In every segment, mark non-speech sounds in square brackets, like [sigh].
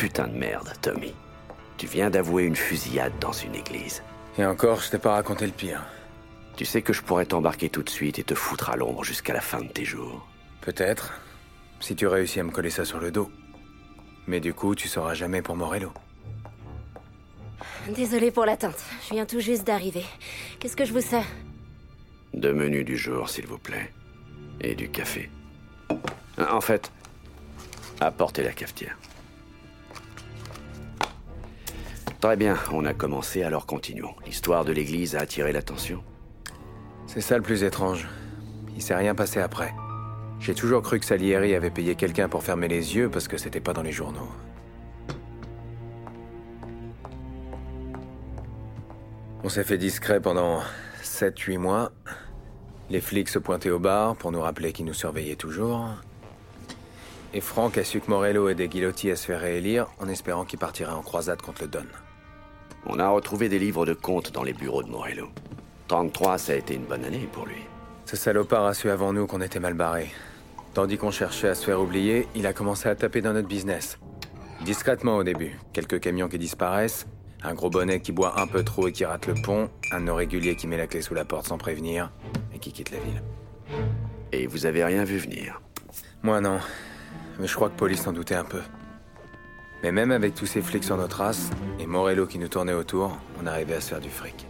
putain de merde, Tommy. Tu viens d'avouer une fusillade dans une église. Et encore, je t'ai pas raconté le pire. Tu sais que je pourrais t'embarquer tout de suite et te foutre à l'ombre jusqu'à la fin de tes jours. Peut-être, si tu réussis à me coller ça sur le dos. Mais du coup, tu sauras jamais pour Morello. Désolée pour l'attente. Je viens tout juste d'arriver. Qu'est-ce que je vous sers? Deux menus du jour, s'il vous plaît. Et du café. En fait, apportez la cafetière. Très bien, on a commencé, alors continuons. L'histoire de l'église a attiré l'attention? C'est ça le plus étrange. Il s'est rien passé après. J'ai toujours cru que Salieri avait payé quelqu'un pour fermer les yeux parce que c'était pas dans les journaux. On s'est fait discret pendant 7-8 mois. Les flics se pointaient au bar pour nous rappeler qu'ils nous surveillaient toujours. Et Franck a su que Morello aidait Guilotti à se faire réélire en espérant qu'il partirait en croisade contre le Don. On a retrouvé des livres de comptes dans les bureaux de Morello. 33, ça a été une bonne année pour lui. Ce salopard a su avant nous qu'on était mal barrés. Tandis qu'on cherchait à se faire oublier, il a commencé à taper dans notre business. Discrètement au début. Quelques camions qui disparaissent, un gros bonnet qui boit un peu trop et qui rate le pont, un de nos réguliers qui met la clé sous la porte sans prévenir et qui quitte la ville. Et vous avez rien vu venir? Moi non. Mais je crois que Police s'en doutait un peu. Mais même avec tous ces flics sur nos traces, et Morello qui nous tournait autour, on arrivait à se faire du fric.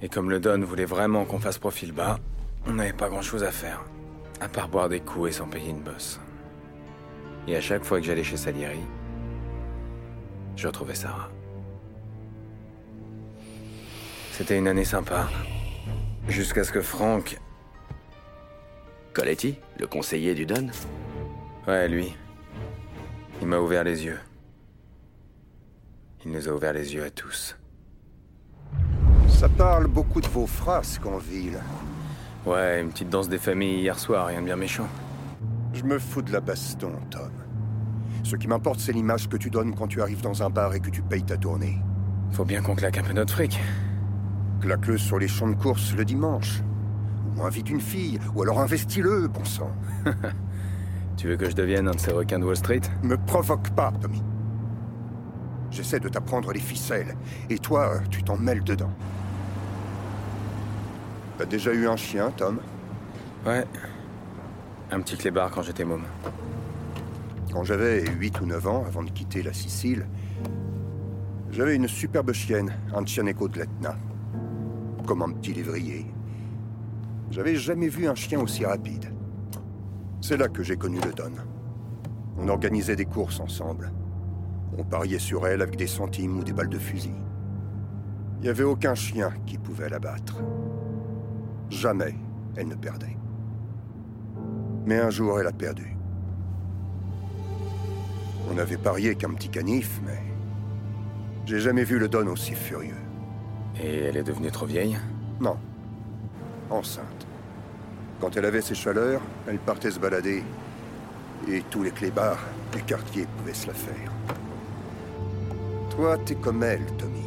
Et comme le Don voulait vraiment qu'on fasse profil bas, on n'avait pas grand-chose à faire. À part boire des coups et s'en payer une bosse. Et à chaque fois que j'allais chez Salieri, je retrouvais Sarah. C'était une année sympa. Jusqu'à ce que Franck... Coletti, le conseiller du Don? Ouais, lui. Il m'a ouvert les yeux. Il nous a ouvert les yeux à tous. Ça parle beaucoup de vos frasques en ville. Ouais, une petite danse des familles hier soir, rien de bien méchant. Je me fous de la baston, Tom. Ce qui m'importe, c'est l'image que tu donnes quand tu arrives dans un bar et que tu payes ta tournée. Faut bien qu'on claque un peu notre fric. Claque-le sur les champs de course le dimanche. Ou invite une fille, ou alors investis-le, bon sang. [laughs] tu veux que je devienne un de ces requins de Wall Street? Me provoque pas, Tommy. J'essaie de t'apprendre les ficelles, et toi, tu t'en mêles dedans. T'as déjà eu un chien, Tom? Ouais. Un petit clébard quand j'étais môme. Quand j'avais 8 ou 9 ans, avant de quitter la Sicile, j'avais une superbe chienne, un Chianeco de l'Etna. Comme un petit lévrier. J'avais jamais vu un chien aussi rapide. C'est là que j'ai connu le Don. On organisait des courses ensemble. On pariait sur elle avec des centimes ou des balles de fusil. Il n'y avait aucun chien qui pouvait la battre. Jamais elle ne perdait. Mais un jour, elle a perdu. On avait parié qu'un petit canif, mais... J'ai jamais vu le Don aussi furieux. Et elle est devenue trop vieille? Non. Enceinte. Quand elle avait ses chaleurs, elle partait se balader. Et tous les clébards du quartier pouvaient se la faire. Toi, t'es comme elle, Tommy.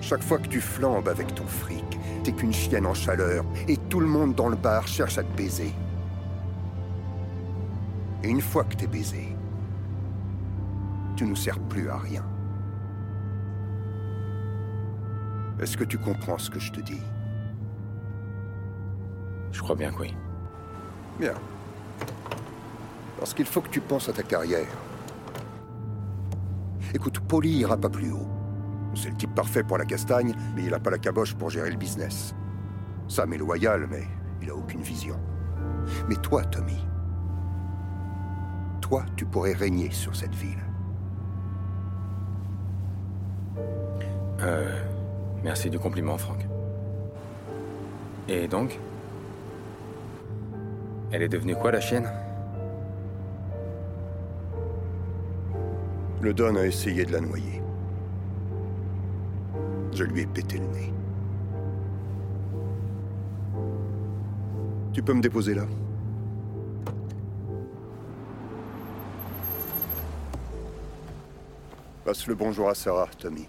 Chaque fois que tu flambes avec ton fric, t'es qu'une chienne en chaleur, et tout le monde dans le bar cherche à te baiser. Et une fois que t'es baisé, tu nous sers plus à rien. Est-ce que tu comprends ce que je te dis? Je crois bien que oui. Bien. Parce qu'il faut que tu penses à ta carrière. Écoute, Polly ira pas plus haut. C'est le type parfait pour la castagne, mais il a pas la caboche pour gérer le business. Sam est loyal, mais il a aucune vision. Mais toi, Tommy, toi, tu pourrais régner sur cette ville. Euh... Merci du compliment, Franck. Et donc? Elle est devenue quoi, la chienne? Le Don a essayé de la noyer. Je lui ai pété le nez. Tu peux me déposer là Passe le bonjour à Sarah, Tommy.